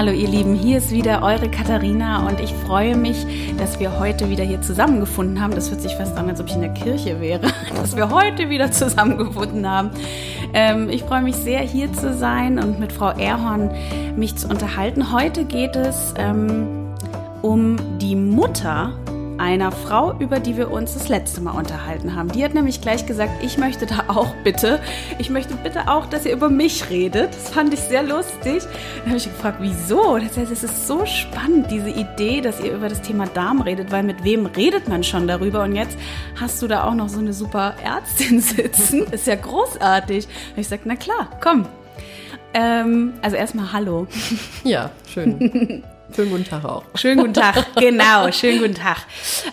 Hallo ihr Lieben, hier ist wieder eure Katharina und ich freue mich, dass wir heute wieder hier zusammengefunden haben. Das hört sich fast an, als ob ich in der Kirche wäre, dass wir heute wieder zusammengefunden haben. Ähm, ich freue mich sehr, hier zu sein und mit Frau Erhorn mich zu unterhalten. Heute geht es ähm, um die Mutter einer Frau, über die wir uns das letzte Mal unterhalten haben. Die hat nämlich gleich gesagt, ich möchte da auch bitte, ich möchte bitte auch, dass ihr über mich redet. Das fand ich sehr lustig. Dann habe ich gefragt, wieso? Das heißt, es ist so spannend, diese Idee, dass ihr über das Thema Darm redet, weil mit wem redet man schon darüber? Und jetzt hast du da auch noch so eine super Ärztin sitzen. Das ist ja großartig. Und ich sage, na klar, komm. Ähm, also erstmal Hallo. Ja, schön. Schönen guten Tag auch. Schönen guten Tag, genau, schönen guten Tag.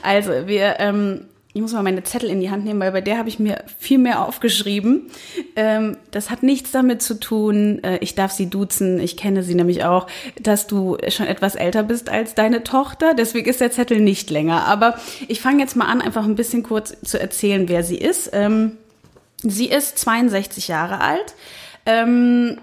Also, wir, ähm, ich muss mal meine Zettel in die Hand nehmen, weil bei der habe ich mir viel mehr aufgeschrieben. Ähm, das hat nichts damit zu tun, äh, ich darf sie duzen, ich kenne sie nämlich auch, dass du schon etwas älter bist als deine Tochter. Deswegen ist der Zettel nicht länger. Aber ich fange jetzt mal an, einfach ein bisschen kurz zu erzählen, wer sie ist. Ähm, sie ist 62 Jahre alt, ähm,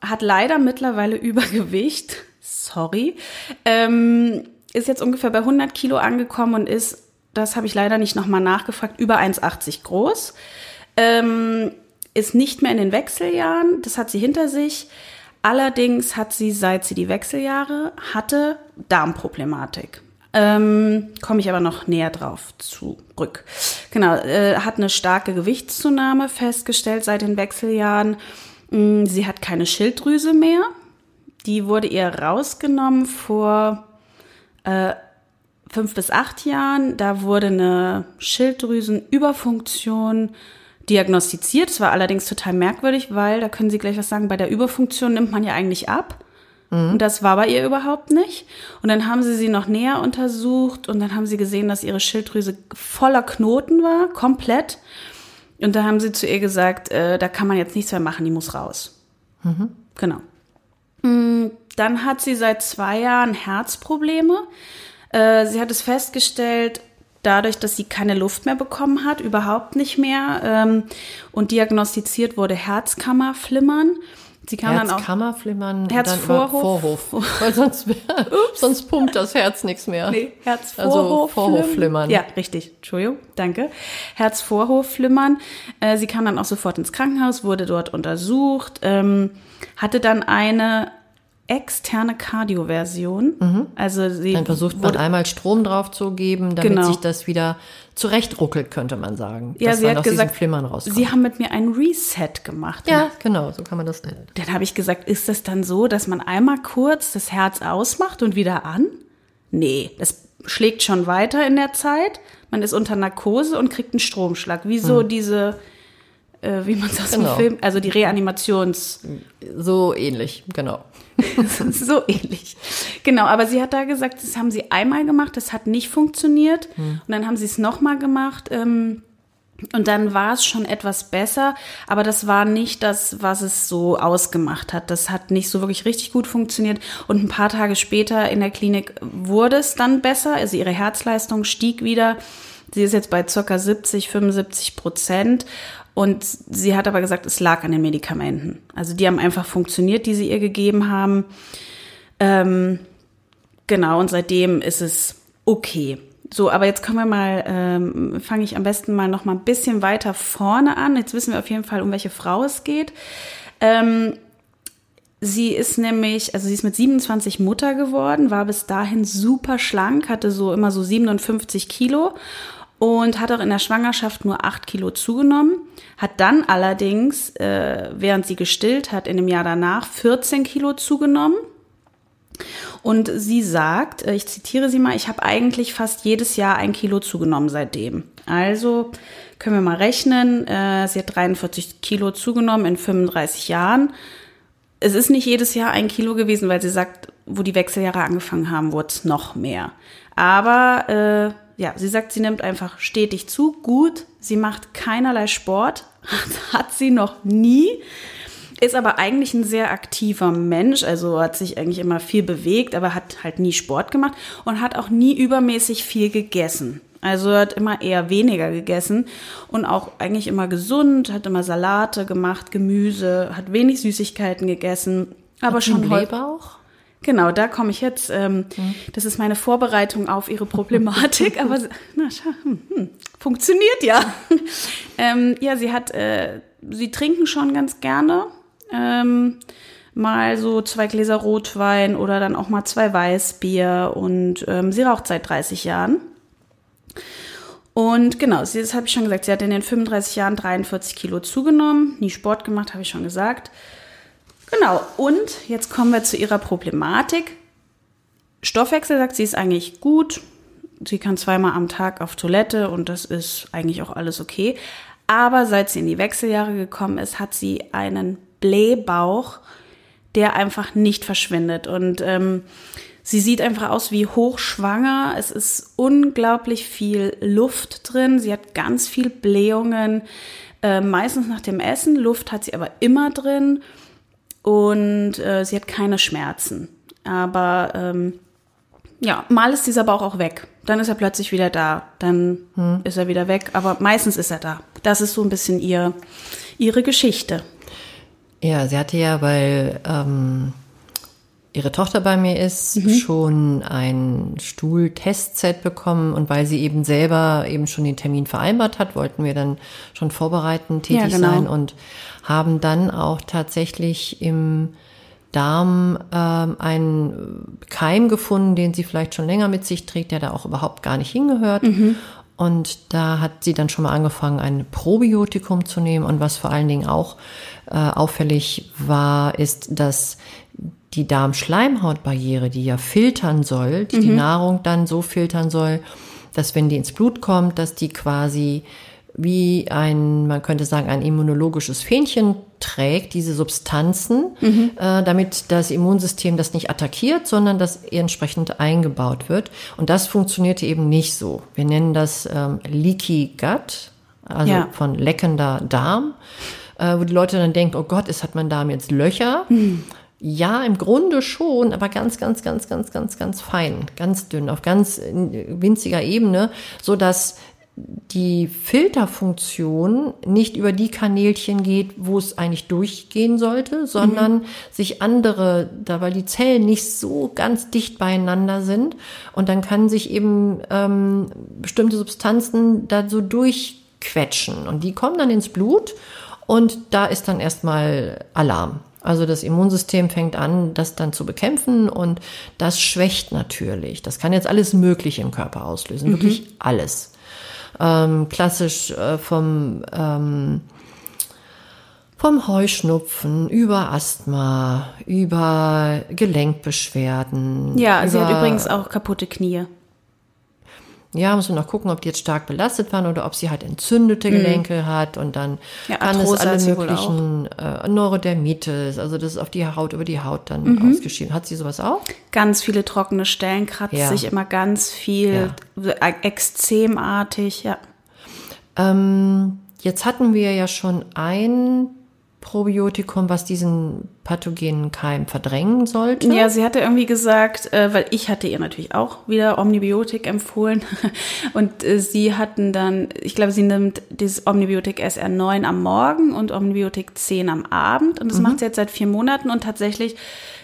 hat leider mittlerweile Übergewicht sorry, ähm, ist jetzt ungefähr bei 100 Kilo angekommen und ist, das habe ich leider nicht nochmal nachgefragt, über 1,80 groß. Ähm, ist nicht mehr in den Wechseljahren, das hat sie hinter sich. Allerdings hat sie, seit sie die Wechseljahre hatte, Darmproblematik. Ähm, Komme ich aber noch näher drauf zurück. Genau, äh, hat eine starke Gewichtszunahme festgestellt seit den Wechseljahren. Mm, sie hat keine Schilddrüse mehr. Die wurde ihr rausgenommen vor äh, fünf bis acht Jahren. Da wurde eine Schilddrüsenüberfunktion diagnostiziert. Das war allerdings total merkwürdig, weil, da können Sie gleich was sagen, bei der Überfunktion nimmt man ja eigentlich ab. Mhm. Und das war bei ihr überhaupt nicht. Und dann haben sie sie noch näher untersucht und dann haben sie gesehen, dass ihre Schilddrüse voller Knoten war, komplett. Und da haben sie zu ihr gesagt, äh, da kann man jetzt nichts mehr machen, die muss raus. Mhm. Genau. Mm, dann hat sie seit zwei Jahren Herzprobleme. Äh, sie hat es festgestellt, dadurch, dass sie keine Luft mehr bekommen hat, überhaupt nicht mehr ähm, und diagnostiziert wurde Herzkammerflimmern. Sie kann Herzkammerflimmern, Herzvorhof. Vorhof, weil sonst, sonst pumpt das Herz nichts mehr. Nee, Herzvorhof. Also Vorhofflimmern. Ja, richtig. Entschuldigung, danke. Herzvorhofflimmern. Äh, sie kam dann auch sofort ins Krankenhaus, wurde dort untersucht, ähm, hatte dann eine externe Kardioversion. Mhm. Also sie dann versucht man einmal Strom drauf zu geben, damit genau. sich das wieder zurechtruckelt, könnte man sagen. Ja, sie hat gesagt, sie haben mit mir ein Reset gemacht. Ja, genau, so kann man das nennen. Dann habe ich gesagt, ist das dann so, dass man einmal kurz das Herz ausmacht und wieder an? Nee, das schlägt schon weiter in der Zeit. Man ist unter Narkose und kriegt einen Stromschlag. Wieso hm. diese äh, wie man es aus genau. dem Film, also die Reanimations. So ähnlich, genau. so ähnlich. Genau, aber sie hat da gesagt, das haben sie einmal gemacht, das hat nicht funktioniert. Hm. Und dann haben sie es nochmal gemacht. Ähm, und dann war es schon etwas besser, aber das war nicht das, was es so ausgemacht hat. Das hat nicht so wirklich richtig gut funktioniert. Und ein paar Tage später in der Klinik wurde es dann besser. Also ihre Herzleistung stieg wieder. Sie ist jetzt bei circa 70, 75 Prozent. Und sie hat aber gesagt, es lag an den Medikamenten. Also die haben einfach funktioniert, die sie ihr gegeben haben. Ähm, genau, und seitdem ist es okay. So, aber jetzt können wir mal, ähm, fange ich am besten mal noch mal ein bisschen weiter vorne an. Jetzt wissen wir auf jeden Fall, um welche Frau es geht. Ähm, sie ist nämlich, also sie ist mit 27 Mutter geworden, war bis dahin super schlank, hatte so immer so 57 Kilo und hat auch in der Schwangerschaft nur acht Kilo zugenommen, hat dann allerdings, äh, während sie gestillt hat, in dem Jahr danach 14 Kilo zugenommen. Und sie sagt, äh, ich zitiere sie mal, ich habe eigentlich fast jedes Jahr ein Kilo zugenommen seitdem. Also können wir mal rechnen, äh, sie hat 43 Kilo zugenommen in 35 Jahren. Es ist nicht jedes Jahr ein Kilo gewesen, weil sie sagt, wo die Wechseljahre angefangen haben, wurde es noch mehr. Aber äh, ja, sie sagt, sie nimmt einfach stetig zu. Gut, sie macht keinerlei Sport, hat sie noch nie, ist aber eigentlich ein sehr aktiver Mensch, also hat sich eigentlich immer viel bewegt, aber hat halt nie Sport gemacht und hat auch nie übermäßig viel gegessen. Also hat immer eher weniger gegessen und auch eigentlich immer gesund, hat immer Salate gemacht, Gemüse, hat wenig Süßigkeiten gegessen, aber hat schon Blähbauch? Genau, da komme ich jetzt. Ähm, mhm. Das ist meine Vorbereitung auf Ihre Problematik, aber na, hm, hm, funktioniert ja. ähm, ja, sie hat, äh, sie trinken schon ganz gerne. Ähm, mal so zwei Gläser Rotwein oder dann auch mal zwei Weißbier und ähm, sie raucht seit 30 Jahren. Und genau, sie, das habe ich schon gesagt, sie hat in den 35 Jahren 43 Kilo zugenommen, nie Sport gemacht, habe ich schon gesagt. Genau, und jetzt kommen wir zu ihrer Problematik. Stoffwechsel sagt sie ist eigentlich gut. Sie kann zweimal am Tag auf Toilette und das ist eigentlich auch alles okay. Aber seit sie in die Wechseljahre gekommen ist, hat sie einen Blähbauch, der einfach nicht verschwindet. Und ähm, sie sieht einfach aus wie hochschwanger. Es ist unglaublich viel Luft drin. Sie hat ganz viel Blähungen, äh, meistens nach dem Essen. Luft hat sie aber immer drin und äh, sie hat keine Schmerzen. Aber ähm, ja, mal ist dieser Bauch auch weg. Dann ist er plötzlich wieder da. Dann hm. ist er wieder weg. Aber meistens ist er da. Das ist so ein bisschen ihr, ihre Geschichte. Ja, sie hatte ja, weil ähm, ihre Tochter bei mir ist, mhm. schon ein Stuhltestset bekommen und weil sie eben selber eben schon den Termin vereinbart hat, wollten wir dann schon vorbereiten, tätig ja, genau. sein und haben dann auch tatsächlich im Darm ähm, einen Keim gefunden, den sie vielleicht schon länger mit sich trägt, der da auch überhaupt gar nicht hingehört. Mhm. Und da hat sie dann schon mal angefangen, ein Probiotikum zu nehmen. Und was vor allen Dingen auch äh, auffällig war, ist, dass die Darmschleimhautbarriere, die ja filtern soll, die mhm. die Nahrung dann so filtern soll, dass wenn die ins Blut kommt, dass die quasi wie ein, man könnte sagen, ein immunologisches Fähnchen trägt, diese Substanzen, mhm. äh, damit das Immunsystem das nicht attackiert, sondern das entsprechend eingebaut wird. Und das funktionierte eben nicht so. Wir nennen das ähm, Leaky Gut, also ja. von leckender Darm, äh, wo die Leute dann denken, oh Gott, es hat mein Darm jetzt Löcher. Mhm. Ja, im Grunde schon, aber ganz, ganz, ganz, ganz, ganz, ganz fein, ganz dünn, auf ganz winziger Ebene, so dass die Filterfunktion nicht über die Kanälchen geht, wo es eigentlich durchgehen sollte, sondern mhm. sich andere, da weil die Zellen nicht so ganz dicht beieinander sind und dann kann sich eben ähm, bestimmte Substanzen da so durchquetschen und die kommen dann ins Blut und da ist dann erstmal Alarm. Also das Immunsystem fängt an, das dann zu bekämpfen und das schwächt natürlich. Das kann jetzt alles Mögliche im Körper auslösen, mhm. wirklich alles ähm, klassisch äh, vom, ähm, vom Heuschnupfen über Asthma, über Gelenkbeschwerden. Ja, sie hat übrigens auch kaputte Knie. Ja, muss man noch gucken, ob die jetzt stark belastet waren oder ob sie halt entzündete mhm. Gelenke hat und dann ja, kann es alle möglichen äh, Neurodermitis, also das ist auf die Haut, über die Haut dann mhm. ausgeschieden. Hat sie sowas auch? Ganz viele trockene Stellen, kratzt ja. sich immer ganz viel, ja. Äh, extremartig, ja. Ähm, jetzt hatten wir ja schon ein Probiotikum, was diesen pathogenen Keim verdrängen sollte. Ja, sie hatte irgendwie gesagt, äh, weil ich hatte ihr natürlich auch wieder Omnibiotik empfohlen und äh, sie hatten dann, ich glaube, sie nimmt dieses Omnibiotik SR9 am Morgen und Omnibiotik 10 am Abend und das mhm. macht sie jetzt seit vier Monaten und tatsächlich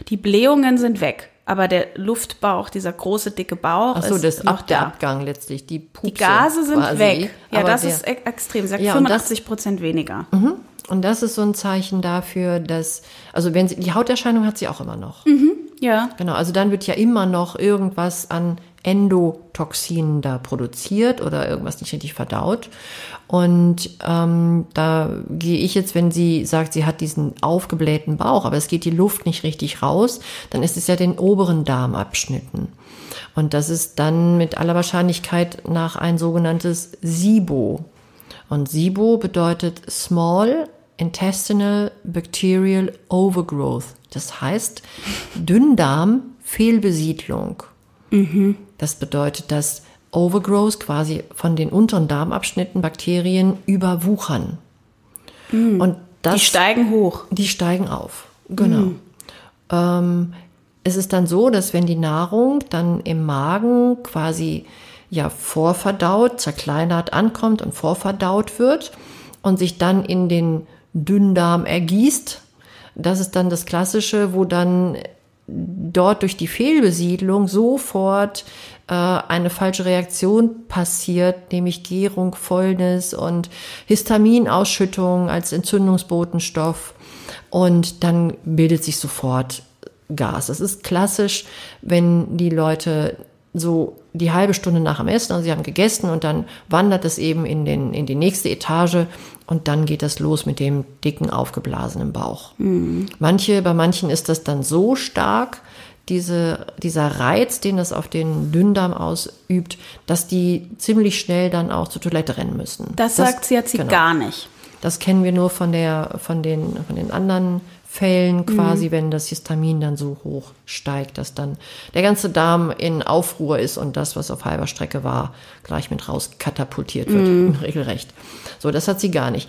die Blähungen sind weg. Aber der Luftbauch, dieser große, dicke Bauch, Ach so, ist das ist auch der Abgang letztlich, die Pupse Die Gase sind quasi. weg. Ja, das ist e extrem. Sie sagt ja, 85 Prozent weniger. Mhm. Und das ist so ein Zeichen dafür, dass, also wenn sie, die Hauterscheinung hat sie auch immer noch. Mhm, ja. Genau, also dann wird ja immer noch irgendwas an Endotoxinen da produziert oder irgendwas nicht richtig verdaut. Und ähm, da gehe ich jetzt, wenn sie sagt, sie hat diesen aufgeblähten Bauch, aber es geht die Luft nicht richtig raus, dann ist es ja den oberen Darmabschnitten. Und das ist dann mit aller Wahrscheinlichkeit nach ein sogenanntes SIBO. Und SIBO bedeutet Small Intestinal Bacterial Overgrowth. Das heißt Dünndarm-Fehlbesiedlung. Mhm. Das bedeutet, dass Overgrowth quasi von den unteren Darmabschnitten Bakterien überwuchern. Mhm. Und das, die steigen hoch. Die steigen auf, genau. Mhm. Ähm, es ist dann so, dass wenn die Nahrung dann im Magen quasi ja vorverdaut, zerkleinert ankommt und vorverdaut wird und sich dann in den Dünndarm ergießt. Das ist dann das Klassische, wo dann dort durch die Fehlbesiedlung sofort äh, eine falsche Reaktion passiert, nämlich Gärung, Fäulnis und Histaminausschüttung als Entzündungsbotenstoff. Und dann bildet sich sofort Gas. Das ist klassisch, wenn die Leute so die halbe Stunde nach dem Essen, also sie haben gegessen und dann wandert es eben in, den, in die nächste Etage und dann geht das los mit dem dicken, aufgeblasenen Bauch. Mhm. Manche, bei manchen ist das dann so stark, diese, dieser Reiz, den das auf den Dünndarm ausübt, dass die ziemlich schnell dann auch zur Toilette rennen müssen. Das, das sagt sie, sie genau. gar nicht. Das kennen wir nur von der, von den, von den anderen Fällen quasi, mhm. wenn das Histamin dann so hoch steigt, dass dann der ganze Darm in Aufruhr ist und das, was auf halber Strecke war, gleich mit raus katapultiert wird, mhm. regelrecht. So, das hat sie gar nicht.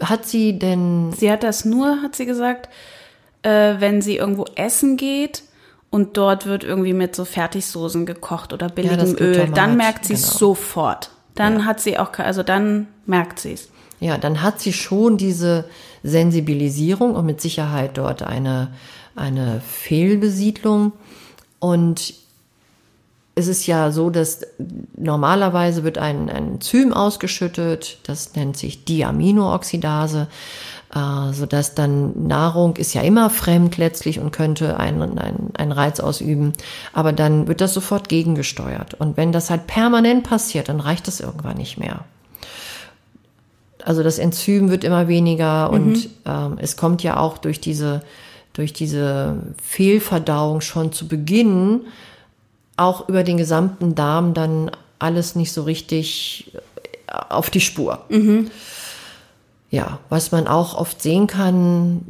Hat sie denn. Sie hat das nur, hat sie gesagt, äh, wenn sie irgendwo essen geht und dort wird irgendwie mit so Fertigsoßen gekocht oder billigem ja, Öl, dann merkt sie es genau. sofort. Dann ja. hat sie auch, also dann merkt sie es. Ja, dann hat sie schon diese Sensibilisierung und mit Sicherheit dort eine, eine Fehlbesiedlung. Und es ist ja so, dass normalerweise wird ein, ein Enzym ausgeschüttet, das nennt sich Diaminooxidase, äh, sodass dann Nahrung ist ja immer fremd letztlich und könnte einen, einen, einen Reiz ausüben, aber dann wird das sofort gegengesteuert. Und wenn das halt permanent passiert, dann reicht das irgendwann nicht mehr. Also das Enzym wird immer weniger mhm. und ähm, es kommt ja auch durch diese, durch diese Fehlverdauung schon zu Beginn auch über den gesamten Darm dann alles nicht so richtig äh, auf die Spur. Mhm. Ja, was man auch oft sehen kann,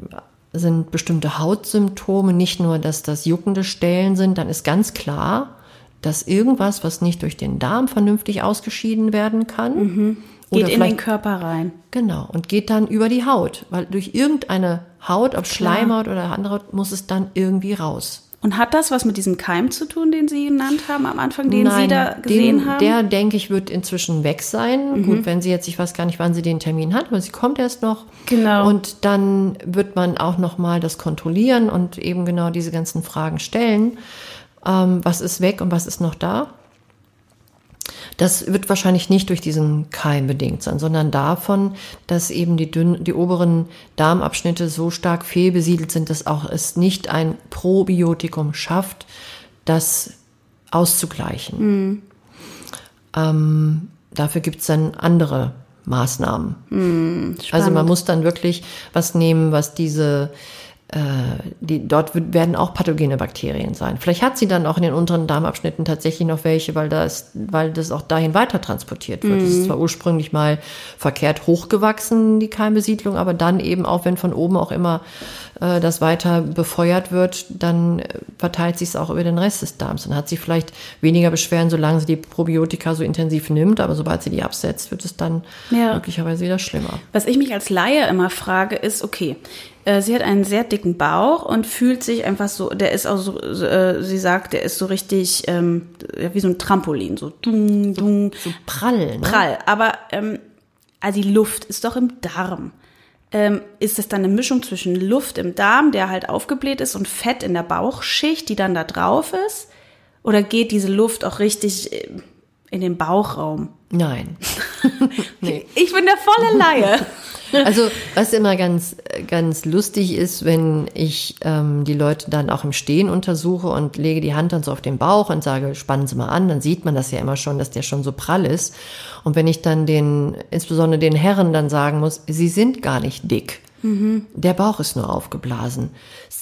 sind bestimmte Hautsymptome, nicht nur, dass das juckende Stellen sind, dann ist ganz klar, dass irgendwas, was nicht durch den Darm vernünftig ausgeschieden werden kann, mhm. Geht in den Körper rein. Genau. Und geht dann über die Haut. Weil durch irgendeine Haut, ob Schleimhaut oder andere Haut, muss es dann irgendwie raus. Und hat das was mit diesem Keim zu tun, den Sie genannt haben am Anfang, den Nein, Sie da gesehen den, haben? Der, denke ich, wird inzwischen weg sein. Mhm. Gut, wenn sie jetzt, ich weiß gar nicht, wann sie den Termin hat, aber sie kommt erst noch. Genau. Und dann wird man auch nochmal das kontrollieren und eben genau diese ganzen Fragen stellen. Ähm, was ist weg und was ist noch da? Das wird wahrscheinlich nicht durch diesen Keim bedingt sein, sondern davon, dass eben die, dünn, die oberen Darmabschnitte so stark fehlbesiedelt sind, dass auch es nicht ein Probiotikum schafft, das auszugleichen. Mhm. Ähm, dafür gibt es dann andere Maßnahmen. Mhm, also man muss dann wirklich was nehmen, was diese die, dort werden auch pathogene Bakterien sein. Vielleicht hat sie dann auch in den unteren Darmabschnitten tatsächlich noch welche, weil das, weil das auch dahin weiter transportiert wird. Es mhm. ist zwar ursprünglich mal verkehrt hochgewachsen, die Keimbesiedlung, aber dann eben auch, wenn von oben auch immer äh, das weiter befeuert wird, dann verteilt sich es auch über den Rest des Darms. Dann hat sie vielleicht weniger Beschwerden, solange sie die Probiotika so intensiv nimmt, aber sobald sie die absetzt, wird es dann ja. möglicherweise wieder schlimmer. Was ich mich als Laie immer frage, ist, okay, äh, sie hat einen sehr dicken Bauch und fühlt sich einfach so, der ist auch so, äh, sie sagt, der ist so richtig ähm, wie so ein Trampolin, so dung, dung. So, so prall. Ne? Prall. Aber ähm, also die Luft ist doch im Darm. Ähm, ist es dann eine Mischung zwischen Luft im Darm, der halt aufgebläht ist, und Fett in der Bauchschicht, die dann da drauf ist? Oder geht diese Luft auch richtig äh, in den Bauchraum? Nein. nee. Ich bin der volle Laie. Also was immer ganz, ganz lustig ist, wenn ich ähm, die Leute dann auch im Stehen untersuche und lege die Hand dann so auf den Bauch und sage, spannen Sie mal an, dann sieht man das ja immer schon, dass der schon so prall ist. Und wenn ich dann den, insbesondere den Herren dann sagen muss, Sie sind gar nicht dick. Mhm. Der Bauch ist nur aufgeblasen.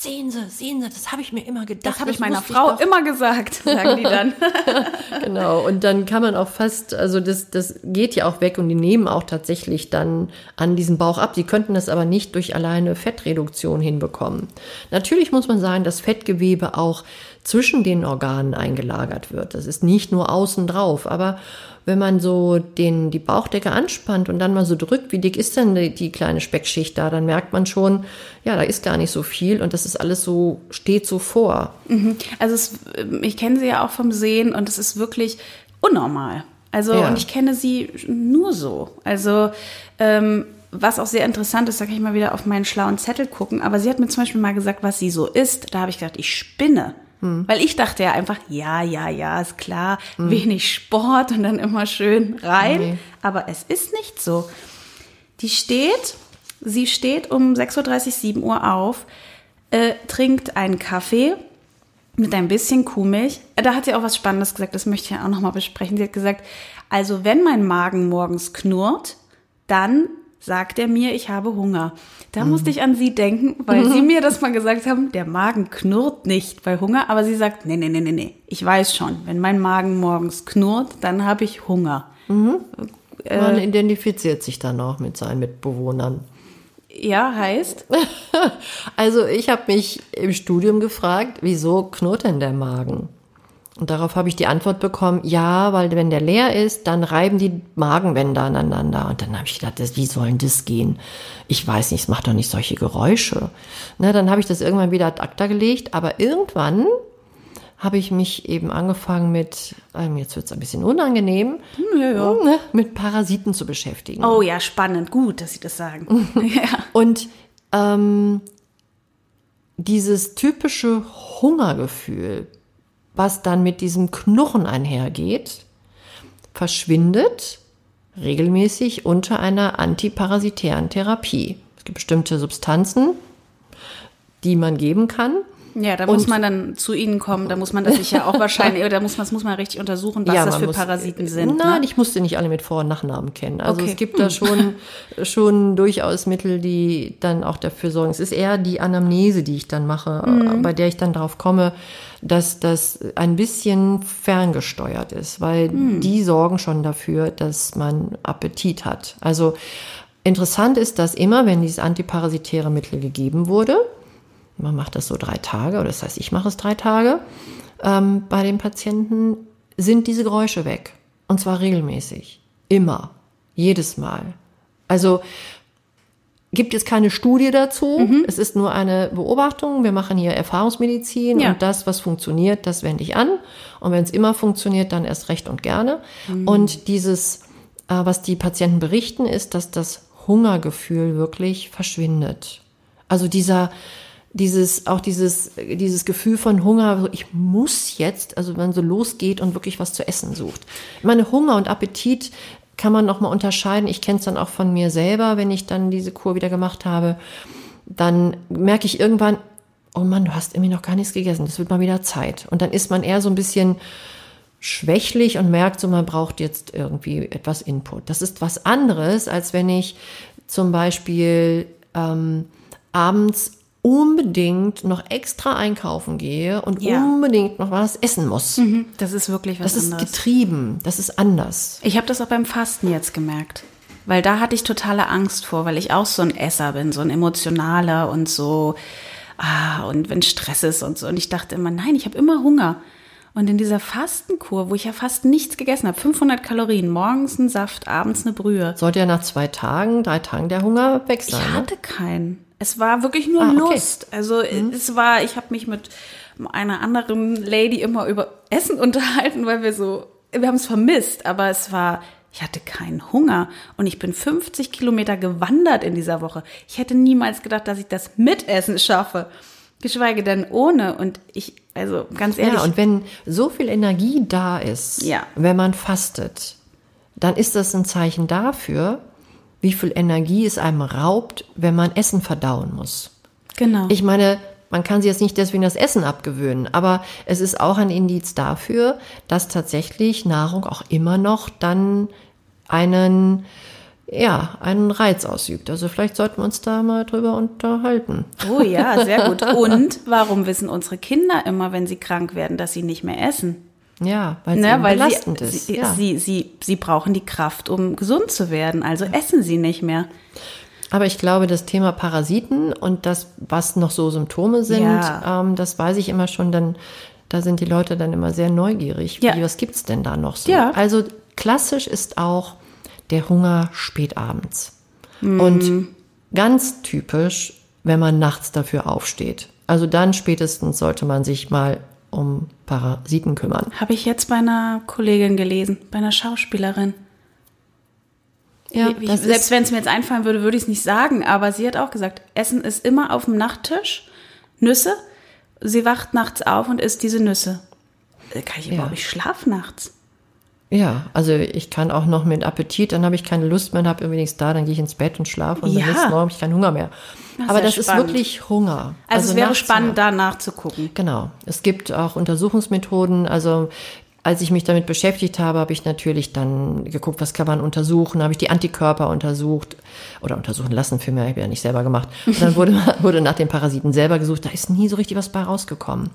Sehen Sie, sehen Sie, das habe ich mir immer gedacht. Das habe ich meiner Frau ich immer gesagt, sagen die dann. genau, und dann kann man auch fast, also das, das geht ja auch weg und die nehmen auch tatsächlich dann an diesem Bauch ab. Sie könnten das aber nicht durch alleine Fettreduktion hinbekommen. Natürlich muss man sagen, dass Fettgewebe auch zwischen den Organen eingelagert wird. Das ist nicht nur außen drauf, aber wenn man so den, die Bauchdecke anspannt und dann mal so drückt, wie dick ist denn die, die, kleine Speckschicht da, dann merkt man schon, ja, da ist gar nicht so viel und das ist alles so, steht so vor. Mhm. Also es, ich kenne sie ja auch vom Sehen und es ist wirklich unnormal. Also, ja. und ich kenne sie nur so. Also, ähm, was auch sehr interessant ist, da kann ich mal wieder auf meinen schlauen Zettel gucken, aber sie hat mir zum Beispiel mal gesagt, was sie so isst. Da habe ich gedacht, ich spinne. Hm. Weil ich dachte ja einfach, ja, ja, ja, ist klar, hm. wenig Sport und dann immer schön rein. Nee. Aber es ist nicht so. Die steht, sie steht um 6.30 Uhr, 7 Uhr auf, äh, trinkt einen Kaffee mit ein bisschen Kuhmilch. Da hat sie auch was Spannendes gesagt, das möchte ich ja auch nochmal besprechen. Sie hat gesagt, also wenn mein Magen morgens knurrt, dann sagt er mir, ich habe Hunger. Da mhm. musste ich an sie denken, weil mhm. sie mir das mal gesagt haben, der Magen knurrt nicht bei Hunger, aber sie sagt, nee, nee, nee, nee, nee, ich weiß schon, wenn mein Magen morgens knurrt, dann habe ich Hunger. Mhm. Äh, Man identifiziert sich dann auch mit seinen Mitbewohnern. Ja, heißt? also ich habe mich im Studium gefragt, wieso knurrt denn der Magen? Und darauf habe ich die Antwort bekommen, ja, weil wenn der leer ist, dann reiben die Magenwände aneinander. Und dann habe ich gedacht, wie soll denn das gehen? Ich weiß nicht, es macht doch nicht solche Geräusche. Na, dann habe ich das irgendwann wieder ad acta gelegt. Aber irgendwann habe ich mich eben angefangen mit, ähm, jetzt wird es ein bisschen unangenehm, hm, ja, ja. Ne, mit Parasiten zu beschäftigen. Oh ja, spannend, gut, dass Sie das sagen. ja. Und ähm, dieses typische Hungergefühl, was dann mit diesem Knurren einhergeht, verschwindet regelmäßig unter einer antiparasitären Therapie. Es gibt bestimmte Substanzen, die man geben kann, ja, da muss man dann zu Ihnen kommen, da muss man das sicher auch wahrscheinlich, da muss man, das muss man richtig untersuchen, was ja, das für muss, Parasiten sind. Nein, ne? ich musste nicht alle mit Vor- und Nachnamen kennen. Also okay. es gibt da schon, schon durchaus Mittel, die dann auch dafür sorgen. Es ist eher die Anamnese, die ich dann mache, mhm. bei der ich dann drauf komme, dass das ein bisschen ferngesteuert ist, weil mhm. die sorgen schon dafür, dass man Appetit hat. Also interessant ist, dass immer, wenn dieses antiparasitäre Mittel gegeben wurde, man macht das so drei Tage, oder das heißt, ich mache es drei Tage ähm, bei den Patienten, sind diese Geräusche weg. Und zwar regelmäßig. Immer. Jedes Mal. Also gibt es keine Studie dazu. Mhm. Es ist nur eine Beobachtung. Wir machen hier Erfahrungsmedizin ja. und das, was funktioniert, das wende ich an. Und wenn es immer funktioniert, dann erst recht und gerne. Mhm. Und dieses, äh, was die Patienten berichten, ist, dass das Hungergefühl wirklich verschwindet. Also dieser, dieses, auch dieses, dieses Gefühl von Hunger, ich muss jetzt, also wenn so losgeht und wirklich was zu essen sucht. Ich meine, Hunger und Appetit kann man nochmal unterscheiden. Ich kenne es dann auch von mir selber, wenn ich dann diese Kur wieder gemacht habe. Dann merke ich irgendwann, oh Mann, du hast irgendwie noch gar nichts gegessen, das wird mal wieder Zeit. Und dann ist man eher so ein bisschen schwächlich und merkt so, man braucht jetzt irgendwie etwas Input. Das ist was anderes, als wenn ich zum Beispiel ähm, abends unbedingt noch extra einkaufen gehe und ja. unbedingt noch was essen muss. Mhm, das ist wirklich was Das anderes. ist getrieben, das ist anders. Ich habe das auch beim Fasten jetzt gemerkt. Weil da hatte ich totale Angst vor, weil ich auch so ein Esser bin, so ein emotionaler und so, ah, und wenn Stress ist und so. Und ich dachte immer, nein, ich habe immer Hunger. Und in dieser Fastenkur, wo ich ja fast nichts gegessen habe, 500 Kalorien, morgens ein Saft, abends eine Brühe. Sollte ja nach zwei Tagen, drei Tagen der Hunger weg sein. Ich ne? hatte ne? keinen. Es war wirklich nur ah, okay. Lust. Also mhm. es war, ich habe mich mit einer anderen Lady immer über Essen unterhalten, weil wir so, wir haben es vermisst, aber es war, ich hatte keinen Hunger und ich bin 50 Kilometer gewandert in dieser Woche. Ich hätte niemals gedacht, dass ich das mit Essen schaffe. Geschweige denn ohne. Und ich, also ganz ehrlich. Ja, und wenn so viel Energie da ist, ja. wenn man fastet, dann ist das ein Zeichen dafür, wie viel Energie es einem raubt, wenn man Essen verdauen muss. Genau. Ich meine, man kann sich jetzt nicht deswegen das Essen abgewöhnen, aber es ist auch ein Indiz dafür, dass tatsächlich Nahrung auch immer noch dann einen, ja, einen Reiz ausübt. Also vielleicht sollten wir uns da mal drüber unterhalten. Oh ja, sehr gut. Und warum wissen unsere Kinder immer, wenn sie krank werden, dass sie nicht mehr essen? Ja, weil es ne, weil belastend sie, ist. Sie, ja. sie, sie, sie brauchen die Kraft, um gesund zu werden. Also essen sie nicht mehr. Aber ich glaube, das Thema Parasiten und das, was noch so Symptome sind, ja. ähm, das weiß ich immer schon, dann, da sind die Leute dann immer sehr neugierig. Ja. Wie, was gibt's denn da noch so? Ja. Also klassisch ist auch der Hunger spätabends. Mhm. Und ganz typisch, wenn man nachts dafür aufsteht. Also dann spätestens sollte man sich mal um Parasiten kümmern. Habe ich jetzt bei einer Kollegin gelesen, bei einer Schauspielerin. Ja, ich, das selbst wenn es mir jetzt einfallen würde, würde ich es nicht sagen. Aber sie hat auch gesagt, Essen ist immer auf dem Nachttisch. Nüsse. Sie wacht nachts auf und isst diese Nüsse. Äh, Kann ich überhaupt nicht schlafen nachts? Ja, also ich kann auch noch mit Appetit, dann habe ich keine Lust mehr, habe irgendwie nichts da, dann gehe ich ins Bett und schlafe und Ja. dann nächsten Morgen habe ich keinen Hunger mehr. Das ist Aber das ist spannend. wirklich Hunger. Also, es wäre spannend, da nachzugucken. Genau. Es gibt auch Untersuchungsmethoden. Also als ich mich damit beschäftigt habe, habe ich natürlich dann geguckt, was kann man untersuchen. Habe ich die Antikörper untersucht oder untersuchen lassen vielmehr. Ich habe ja nicht selber gemacht. Und dann wurde, wurde nach den Parasiten selber gesucht. Da ist nie so richtig was bei rausgekommen.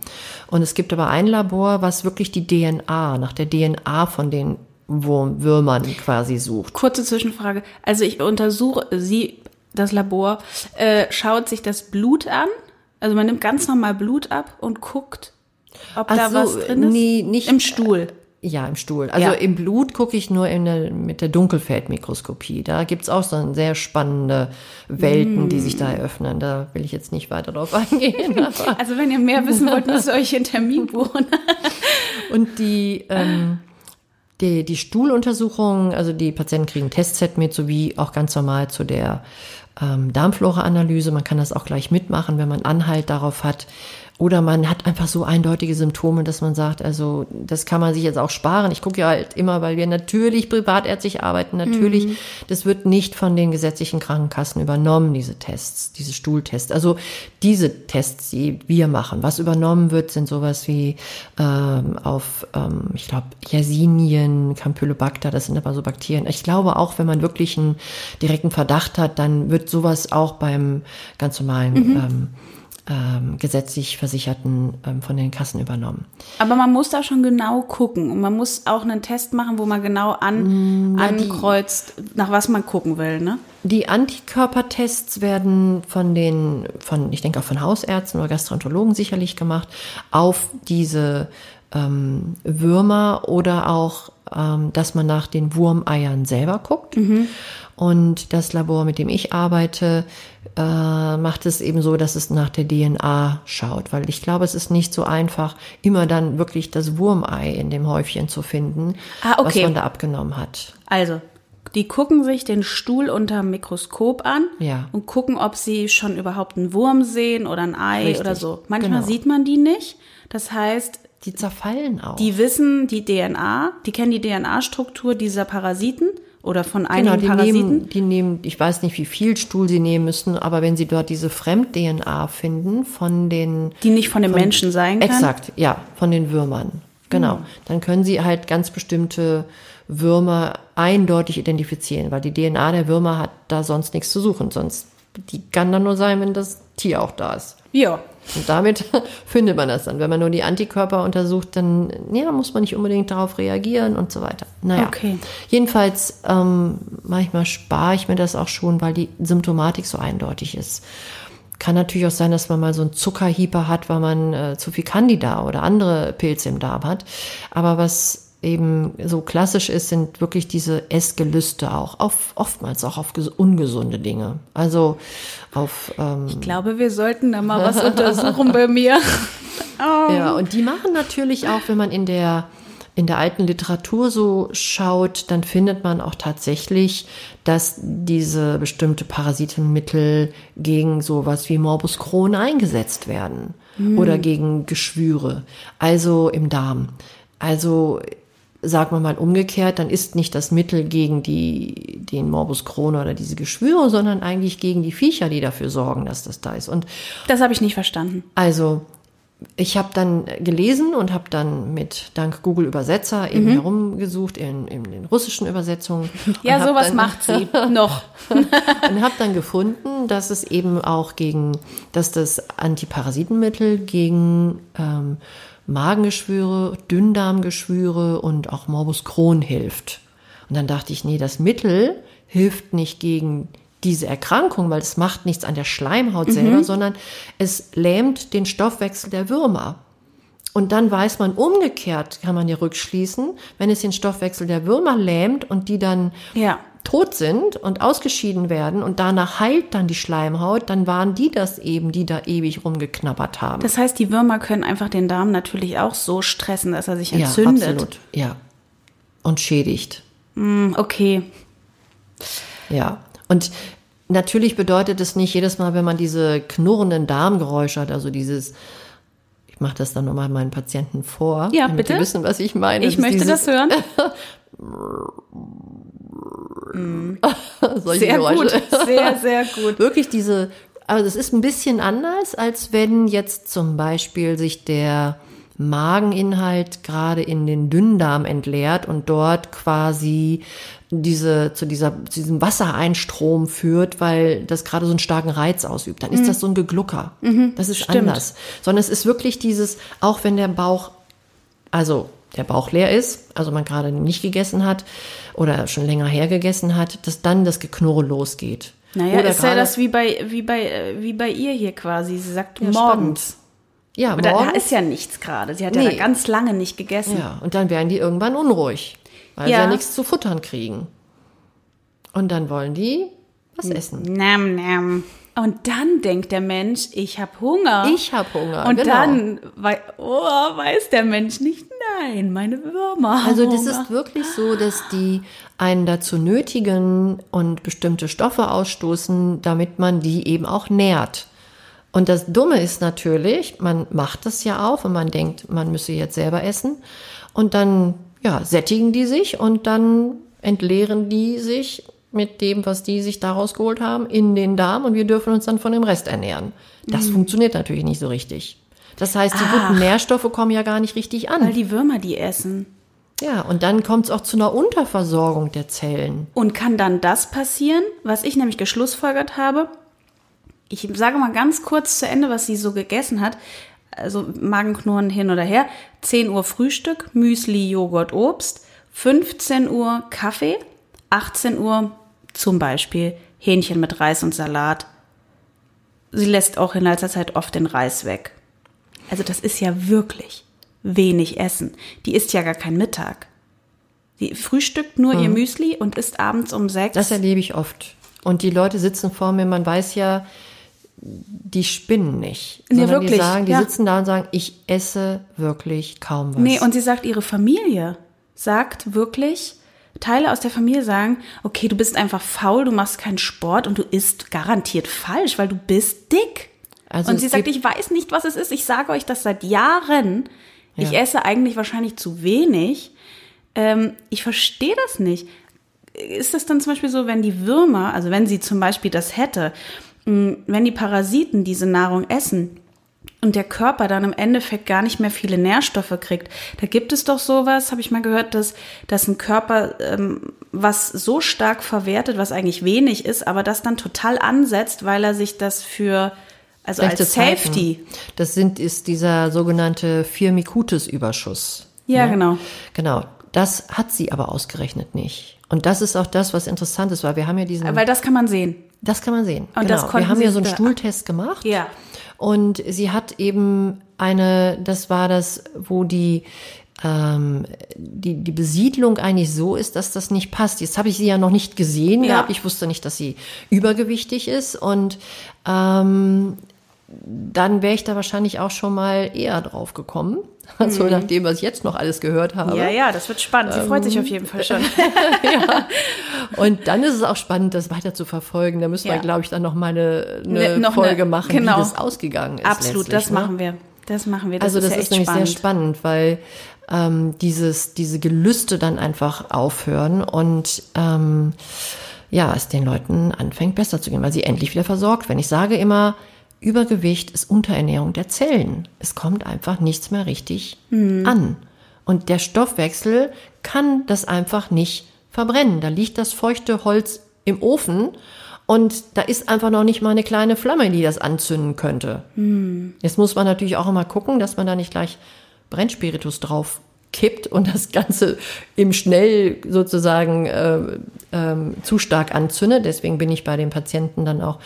Und es gibt aber ein Labor, was wirklich die DNA, nach der DNA von den Wurm, Würmern quasi sucht. Kurze Zwischenfrage. Also ich untersuche, sie, das Labor, äh, schaut sich das Blut an. Also man nimmt ganz normal Blut ab und guckt, ob Ach da so, was drin ist. nee, nicht- Im Stuhl. Ja, im Stuhl. Also Ja. im Blut gucke ich nur der, mit der Dunkelfeldmikroskopie. Da gibt's auch so sehr spannende Welten, die sich da eröffnen. Da will ich jetzt nicht weiter drauf eingehen. Also wenn ihr mehr wissen wollt, müsst ihr euch einen Termin buchen. Und die, ähm, die, die Stuhluntersuchung, also die Patienten kriegen ein Testset mit, sowie auch ganz normal zu der ähm, Darmflora-Analyse. Man kann das auch gleich mitmachen, wenn man Anhalt darauf hat. Oder man hat einfach so eindeutige Symptome, dass man sagt, also das kann man sich jetzt auch sparen. Ich gucke ja halt immer, weil wir natürlich privatärztlich arbeiten, natürlich, das wird nicht von den gesetzlichen Krankenkassen übernommen, diese Tests, diese Stuhltests. Also diese Tests, die wir machen. Was übernommen wird, sind sowas wie ähm, auf, ähm, ich glaube, Yersinien, Campylobacter, das sind aber so Bakterien. Ich glaube auch, wenn man wirklich einen direkten Verdacht hat, dann wird sowas auch beim ganz normalen ähm, ähm, gesetzlich Versicherten ähm, von den Kassen übernommen. Aber man muss da schon genau gucken. Und man muss auch einen Test machen, wo man genau an, ankreuzt, nach was man gucken will, ne? Die Antikörpertests werden von den, von, ich denke auch von Hausärzten oder Gastroenterologen sicherlich gemacht, auf diese ähm, Würmer oder auch, ähm, dass man nach den Wurmeiern selber guckt. Und das Labor, mit dem ich arbeite, äh, macht es eben so, dass es nach der DNA schaut, weil ich glaube, es ist nicht so einfach, immer dann wirklich das Wurmei in dem Häufchen zu finden, Ah, okay. was man da abgenommen hat. Also, die gucken sich den Stuhl unter dem Mikroskop an Ja. und gucken, ob sie schon überhaupt einen Wurm sehen oder ein Ei Richtig, oder so. Manchmal genau. sieht man die nicht. Das heißt, Die zerfallen auch. die wissen die DNA, die kennen die DNA-Struktur dieser Parasiten oder von einigen Genau, die Parasiten. nehmen, die nehmen, ich weiß nicht, wie viel Stuhl sie nehmen müssen, aber wenn sie dort diese Fremd-DNA finden von den Die nicht von den Menschen sein kann? Exakt, ja, von den Würmern. Genau. Dann können sie halt ganz bestimmte Würmer eindeutig identifizieren, weil die DNA der Würmer hat da sonst nichts zu suchen. Sonst, die kann dann nur sein, wenn das Tier auch da ist. Ja. Und damit findet man das dann. Wenn man nur die Antikörper untersucht, dann ja, muss man nicht unbedingt darauf reagieren und so weiter. Naja, Okay. jedenfalls ähm, manchmal spare ich mir das auch schon, weil die Symptomatik so eindeutig ist. Kann natürlich auch sein, dass man mal so einen Zuckerhieper hat, weil man äh, zu viel Candida oder andere Pilze im Darm hat. Aber was eben so klassisch ist, sind wirklich diese Essgelüste auch, auf, oftmals auch auf ges- ungesunde Dinge. Also auf ähm, Ich glaube, wir sollten da mal was untersuchen bei mir. Oh. Ja, und die machen natürlich auch, wenn man in der in der alten Literatur so schaut, dann findet man auch tatsächlich, dass diese bestimmte Parasitenmittel gegen sowas wie Morbus Crohn eingesetzt werden oder gegen Geschwüre, also im Darm. Also sagen wir mal umgekehrt, dann ist nicht das Mittel gegen die, den Morbus Crohn oder diese Geschwüre, sondern eigentlich gegen die Viecher, die dafür sorgen, dass das da ist. Und Das habe ich nicht verstanden. also, ich habe dann gelesen und habe dann mit dank Google Übersetzer eben herumgesucht in, in den russischen Übersetzungen. Ja, sowas dann, macht sie noch. Und habe dann gefunden, dass es eben auch gegen, dass das Antiparasitenmittel gegen ähm, Magengeschwüre, Dünndarmgeschwüre und auch Morbus Crohn hilft. Und dann dachte ich, nee, das Mittel hilft nicht gegen diese Erkrankung, weil es macht nichts an der Schleimhaut selber, sondern es lähmt den Stoffwechsel der Würmer. Und dann weiß man umgekehrt, kann man ja rückschließen, wenn es den Stoffwechsel der Würmer lähmt und die dann Ja. Tot sind und ausgeschieden werden und danach heilt dann die Schleimhaut, dann waren die das eben, die da ewig rumgeknabbert haben. Das heißt, die Würmer können einfach den Darm natürlich auch so stressen, dass er sich ja, entzündet. absolut. Ja. Und schädigt. Hm, Okay. Ja, und natürlich bedeutet es nicht jedes Mal, wenn man diese knurrenden Darmgeräusche hat, also dieses, ich mache das dann nochmal meinen Patienten vor, Ja, damit bitte. die wissen, was ich meine. Ich ist möchte dieses, das hören. solche Sehr Geräusche. gut, sehr, sehr gut. Wirklich diese, also es ist ein bisschen anders, als wenn jetzt zum Beispiel sich der Mageninhalt gerade in den Dünndarm entleert und dort quasi diese, zu dieser, zu diesem Wassereinstrom führt, weil das gerade so einen starken Reiz ausübt. Dann ist das so ein Geglucker. das ist Mhm. stimmt. anders. Sondern es ist wirklich dieses, auch wenn der Bauch, also der Bauch leer ist, also man gerade nicht gegessen hat oder schon länger her gegessen hat, dass dann das Geknurre losgeht. Naja, Oder ist ja das wie bei, wie bei, äh, wie bei ihr hier quasi. Sie sagt Ja, morgens. Ja, Aber da morgens. ist ja nichts gerade. Sie hat ja Nee. da ganz lange nicht gegessen. Ja, und dann werden die irgendwann unruhig, weil Ja. sie ja nichts zu futtern kriegen. Und dann wollen die was essen. Nam, nam. Und dann denkt der Mensch, ich habe Hunger. Ich habe Hunger. Und genau. dann wei oh, weiß der Mensch nicht, nein, meine Würmer. Also das Hunger. ist wirklich so, dass die einen dazu nötigen und bestimmte Stoffe ausstoßen, damit man die eben auch nährt. Und das Dumme ist natürlich, man macht das ja auf und man denkt, man müsse jetzt selber essen. Und dann ja, sättigen die sich und dann entleeren die sich mit dem, was die sich daraus geholt haben, in den Darm und wir dürfen uns dann von dem Rest ernähren. Das funktioniert natürlich nicht so richtig. Das heißt, die Ach. guten Nährstoffe kommen ja gar nicht richtig an. Weil die Würmer die essen. Ja, und dann kommt es auch zu einer Unterversorgung der Zellen. Und kann dann das passieren, was ich nämlich geschlussfolgert habe? Ich sage mal ganz kurz zu Ende, was sie so gegessen hat. Also Magenknurren hin oder her. 10 Uhr Frühstück, Müsli, Joghurt, Obst. 15 Uhr Kaffee. 18 Uhr zum Beispiel Hähnchen mit Reis und Salat. Sie lässt auch in letzter Zeit oft den Reis weg. Also das ist ja wirklich wenig Essen. Die isst ja gar keinen Mittag. Die frühstückt nur ihr Müsli und isst abends um sechs. Das erlebe ich oft. Und die Leute sitzen vor mir, man weiß ja, die spinnen nicht. Nee, sondern wirklich, die sagen, die ja. sitzen da und sagen, ich esse wirklich kaum was. Nee, und sie sagt, ihre Familie sagt wirklich, Teile aus der Familie sagen, okay, du bist einfach faul, du machst keinen Sport und du isst garantiert falsch, weil du bist dick. Also und sie sagt, ich weiß nicht, was es ist. Ich sage euch das seit Jahren. Ich esse eigentlich wahrscheinlich zu wenig. Ähm, ich verstehe das nicht. Ist das dann zum Beispiel so, wenn die Würmer, also wenn sie zum Beispiel das hätte, wenn die Parasiten diese Nahrung essen und der Körper dann im Endeffekt gar nicht mehr viele Nährstoffe kriegt, da gibt es doch sowas, habe ich mal gehört, dass, dass ein Körper ähm, was so stark verwertet, was eigentlich wenig ist, aber das dann total ansetzt, weil er sich das für, also Schlechte als Safety. Zeiten. Das sind, ist dieser sogenannte Firmicutes-Überschuss. Ja, genau. Genau. Das hat sie aber ausgerechnet nicht. Und das ist auch das, was interessant ist, weil wir haben ja diesen. Weil das kann man sehen. Das kann man sehen. Und genau. wir haben ja so einen Stuhltest gemacht. Ja. Und sie hat eben eine, das war das, wo die, ähm, die, die Besiedlung eigentlich so ist, dass das nicht passt. Jetzt habe ich sie ja noch nicht gesehen Ja. gehabt. Ich wusste nicht, dass sie übergewichtig ist. Und ähm, dann wäre ich da wahrscheinlich auch schon mal eher drauf gekommen. Also nach dem, was ich jetzt noch alles gehört habe. Mhm. Ja, ja, das wird spannend. Sie freut sich auf jeden Fall schon. Und dann ist es auch spannend, das weiter zu verfolgen. Da müssen Ja. wir, glaube ich, dann noch mal eine, eine Ne- noch Folge eine- machen, genau. wie das ausgegangen ist. Absolut, das ne? machen wir. Das machen wir. Das Also das ist, ist, ja echt nämlich spannend. sehr spannend, weil ähm, dieses, diese Gelüste dann einfach aufhören und ähm, ja, es den Leuten anfängt besser zu gehen, weil sie endlich wieder versorgt werden. Ich sage immer, Übergewicht ist Unterernährung der Zellen. Es kommt einfach nichts mehr richtig an. Und der Stoffwechsel kann das einfach nicht verbrennen. Da liegt das feuchte Holz im Ofen und da ist einfach noch nicht mal eine kleine Flamme, die das anzünden könnte. Jetzt muss man natürlich auch immer gucken, dass man da nicht gleich Brennspiritus drauf kippt und das Ganze im Schnell sozusagen äh, ähm, zu stark anzündet. Deswegen bin ich bei den Patienten dann auch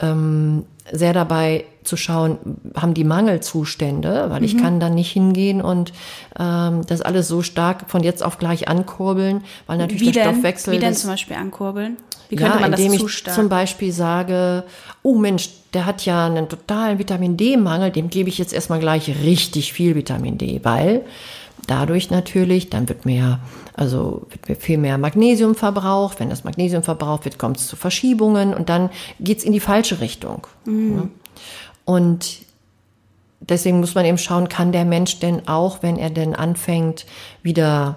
ähm, sehr dabei zu schauen, haben die Mangelzustände, weil Mhm. ich kann dann nicht hingehen und ähm, das alles so stark von jetzt auf gleich ankurbeln, weil natürlich Wie der denn, Stoffwechsel wie denn zum Beispiel ankurbeln? Wie könnte ja, man das indem zu ich stark? zum Beispiel sage, oh Mensch, der hat ja einen totalen Vitamin D-Mangel, dem gebe ich jetzt erstmal gleich richtig viel Vitamin D, weil dadurch natürlich, dann wird mehr, also wird viel mehr Magnesium verbraucht. Wenn das Magnesium verbraucht wird, kommt es zu Verschiebungen und dann geht es in die falsche Richtung. Mhm. Und deswegen muss man eben schauen, kann der Mensch denn auch, wenn er denn anfängt, wieder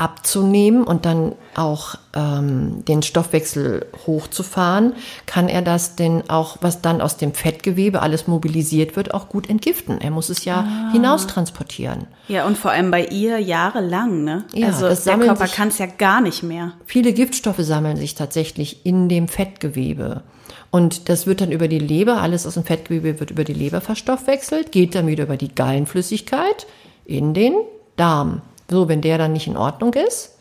abzunehmen und dann auch ähm, den Stoffwechsel hochzufahren, kann er das denn auch, was dann aus dem Fettgewebe alles mobilisiert wird, auch gut entgiften. Er muss es ja ah. hinaus transportieren. Ja, und vor allem bei ihr jahrelang, ne? Ja, also das der Körper kann es ja gar nicht mehr. Viele Giftstoffe sammeln sich tatsächlich in dem Fettgewebe. Und das wird dann über die Leber, alles aus dem Fettgewebe wird über die Leber verstoffwechselt, geht dann wieder über die Gallenflüssigkeit in den Darm. So, wenn der dann nicht in Ordnung ist,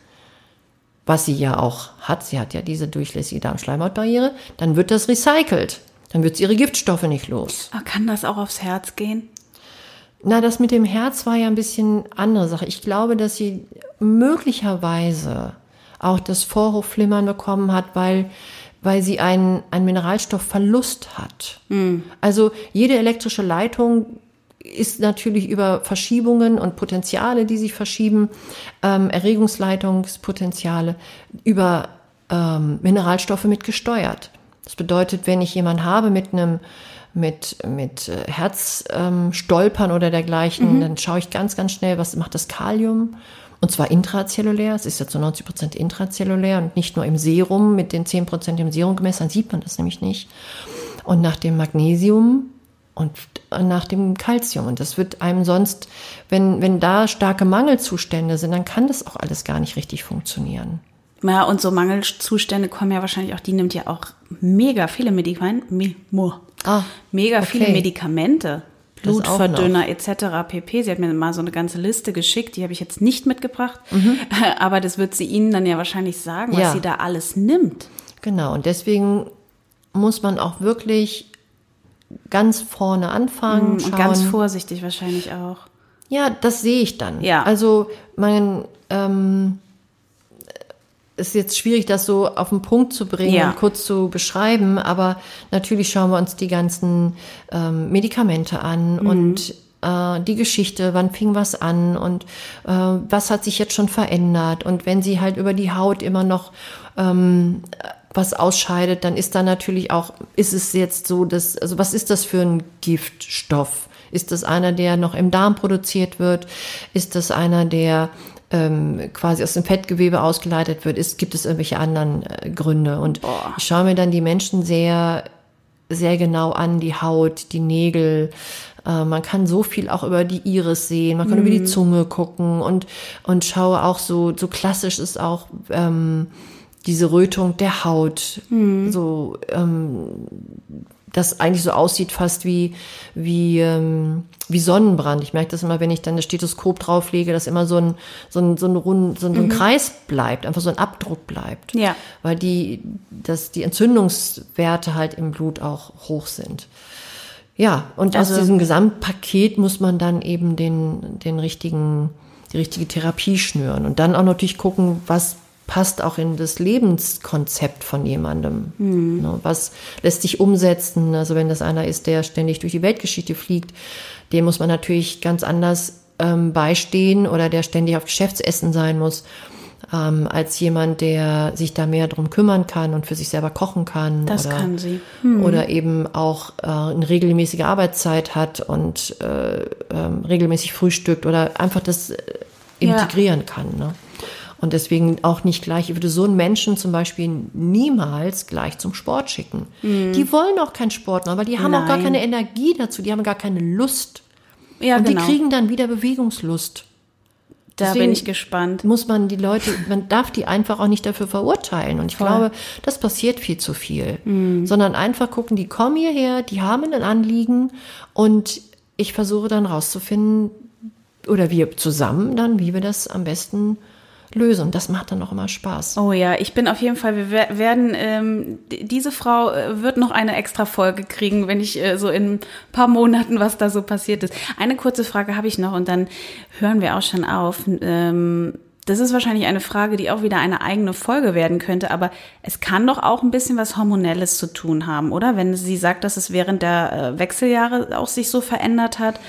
was sie ja auch hat, sie hat ja diese durchlässige Darmschleimhautbarriere, dann wird das recycelt. Dann wird sie ihre Giftstoffe nicht los. Aber kann das auch aufs Herz gehen? Na, das mit dem Herz war ja ein bisschen andere Sache. Ich glaube, dass sie möglicherweise auch das Vorhofflimmern bekommen hat, weil weil sie einen, einen Mineralstoffverlust hat. Mm. Also jede elektrische Leitung ist natürlich über Verschiebungen und Potenziale, die sich verschieben, ähm, Erregungsleitungspotenziale, über ähm, Mineralstoffe mit gesteuert. Das bedeutet, wenn ich jemanden habe mit einem mit, mit äh, Herzstolpern ähm, oder dergleichen, mhm. dann schaue ich ganz, ganz schnell, was macht das Kalium? Und zwar intrazellulär. Es ist ja zu 90 Prozent intrazellulär und nicht nur im Serum mit den 10 Prozent im Serum gemessen, dann sieht man das nämlich nicht. Und nach dem Magnesium und nach dem Kalzium. Und das wird einem sonst, wenn, wenn da starke Mangelzustände sind, dann kann das auch alles gar nicht richtig funktionieren. Ja, und so Mangelzustände kommen ja wahrscheinlich auch, die nimmt ja auch mega viele Medikamente, me, ah, mega okay. viele Medikamente. Blutverdünner etc. pp. Sie hat mir mal so eine ganze Liste geschickt, die habe ich jetzt nicht mitgebracht, mhm. aber das wird sie Ihnen dann ja wahrscheinlich sagen, was ja. sie da alles nimmt. Genau, und deswegen muss man auch wirklich ganz vorne anfangen. Mm, und ganz vorsichtig wahrscheinlich auch. Ja, das sehe ich dann. Ja. Also mein ähm, ist jetzt schwierig, das so auf den Punkt zu bringen ja. und kurz zu beschreiben, aber natürlich schauen wir uns die ganzen ähm, Medikamente an mhm. und äh, die Geschichte, wann fing was an und äh, was hat sich jetzt schon verändert. Und wenn sie halt über die Haut immer noch ähm, was ausscheidet, dann ist da natürlich auch, ist es jetzt so, dass, also was ist das für ein Giftstoff? Ist das einer, der noch im Darm produziert wird? Ist das einer, der ähm, quasi aus dem Fettgewebe ausgeleitet wird? Ist, gibt es irgendwelche anderen äh, Gründe? Und Boah. ich schaue mir dann die Menschen sehr, sehr genau an, die Haut, die Nägel. Äh, man kann so viel auch über die Iris sehen, man kann mhm. über die Zunge gucken und, und schaue auch so, so klassisch ist auch, ähm, diese Rötung der Haut, mhm. so ähm, das eigentlich so aussieht fast wie wie ähm, wie Sonnenbrand. Ich merke das immer, wenn ich dann das Stethoskop drauflege, dass immer so ein so ein so ein, Rund, so ein, so ein mhm. Kreis bleibt, einfach so ein Abdruck bleibt, ja. weil die dass die Entzündungswerte halt im Blut auch hoch sind. Ja, und also, aus diesem Gesamtpaket muss man dann eben den den richtigen die richtige Therapie schnüren und dann auch natürlich gucken, was passt auch in das Lebenskonzept von jemandem. Mhm. Was lässt sich umsetzen? Also wenn das einer ist, der ständig durch die Weltgeschichte fliegt, dem muss man natürlich ganz anders ähm, beistehen oder der ständig auf Geschäftsessen sein muss, ähm, als jemand, der sich da mehr drum kümmern kann und für sich selber kochen kann. Das oder, kann sie. Mhm. Oder eben auch äh, eine regelmäßige Arbeitszeit hat und äh, ähm, regelmäßig frühstückt oder einfach das äh, integrieren ja. kann. Ne? Und deswegen auch nicht gleich, ich würde so einen Menschen zum Beispiel niemals gleich zum Sport schicken. Mhm. Die wollen auch keinen Sport machen, weil die haben Nein. auch gar keine Energie dazu, die haben gar keine Lust. Ja, und genau. die kriegen dann wieder Bewegungslust. Da Deswegen bin ich gespannt. Muss man die Leute, man darf die einfach auch nicht dafür verurteilen. Und ich Voll. glaube, das passiert viel zu viel. Mhm. Sondern einfach gucken, die kommen hierher, die haben ein Anliegen und ich versuche dann rauszufinden, oder wir zusammen dann, wie wir das am besten lösen. Das macht dann auch immer Spaß. Oh ja, ich bin auf jeden Fall, wir werden, ähm, diese Frau äh, wird noch eine extra Folge kriegen, wenn ich äh, so in ein paar Monaten, was da so passiert ist. Eine kurze Frage habe ich noch und dann hören wir auch schon auf. Ähm, das ist wahrscheinlich eine Frage, die auch wieder eine eigene Folge werden könnte, aber es kann doch auch ein bisschen was Hormonelles zu tun haben, oder? Wenn sie sagt, dass es während der äh, Wechseljahre auch sich so verändert hat.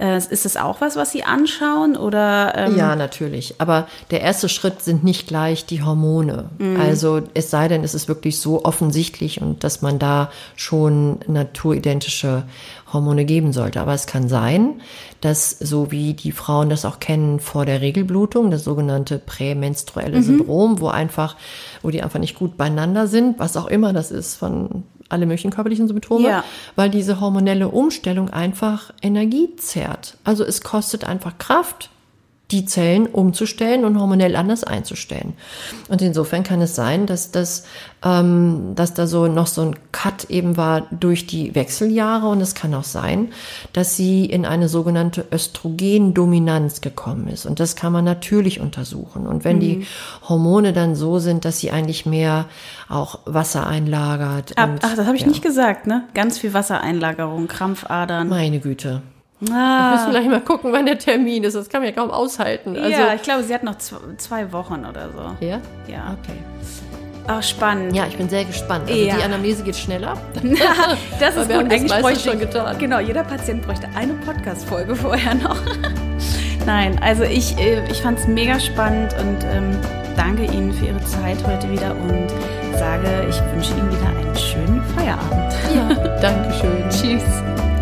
Äh, ist es auch was, was Sie anschauen oder? Ähm ja, natürlich. Aber der erste Schritt sind nicht gleich die Hormone. Mhm. Also es sei denn, es ist wirklich so offensichtlich und dass man da schon naturidentische Hormone geben sollte. Aber es kann sein, dass so wie die Frauen das auch kennen vor der Regelblutung, das sogenannte prämenstruelle mhm. Syndrom, wo einfach, wo die einfach nicht gut beieinander sind, was auch immer das ist von alle möglichen körperlichen Symptome, ja. weil diese hormonelle Umstellung einfach Energie zehrt. Also es kostet einfach Kraft, die Zellen umzustellen und hormonell anders einzustellen. Und insofern kann es sein, dass das, ähm, dass da so noch so ein Cut eben war durch die Wechseljahre und es kann auch sein, dass sie in eine sogenannte Östrogendominanz gekommen ist. Und das kann man natürlich untersuchen. Und wenn mhm. die Hormone dann so sind, dass sie eigentlich mehr auch Wasser einlagert. Ach, und, ach das habe ich ja. nicht gesagt, ne? Ganz viel Wassereinlagerung, Krampfadern. Meine Güte. Ah. Wir müssen gleich mal gucken, wann der Termin ist. Das kann man ja kaum aushalten. Also, ja, ich glaube, sie hat noch zwei Wochen oder so. Ja? Ja. Okay. Ach, spannend. Ja, ich bin sehr gespannt. Also ja. die Anamnese geht schneller. das ist wir gut. Eigentlich bräuchte schon getan. Genau, jeder Patient bräuchte eine Podcast-Folge vorher noch. Nein, also ich, äh, ich fand es mega spannend und ähm, danke Ihnen für Ihre Zeit heute wieder und sage, ich wünsche Ihnen wieder einen schönen Feierabend. Ja, danke schön. Tschüss.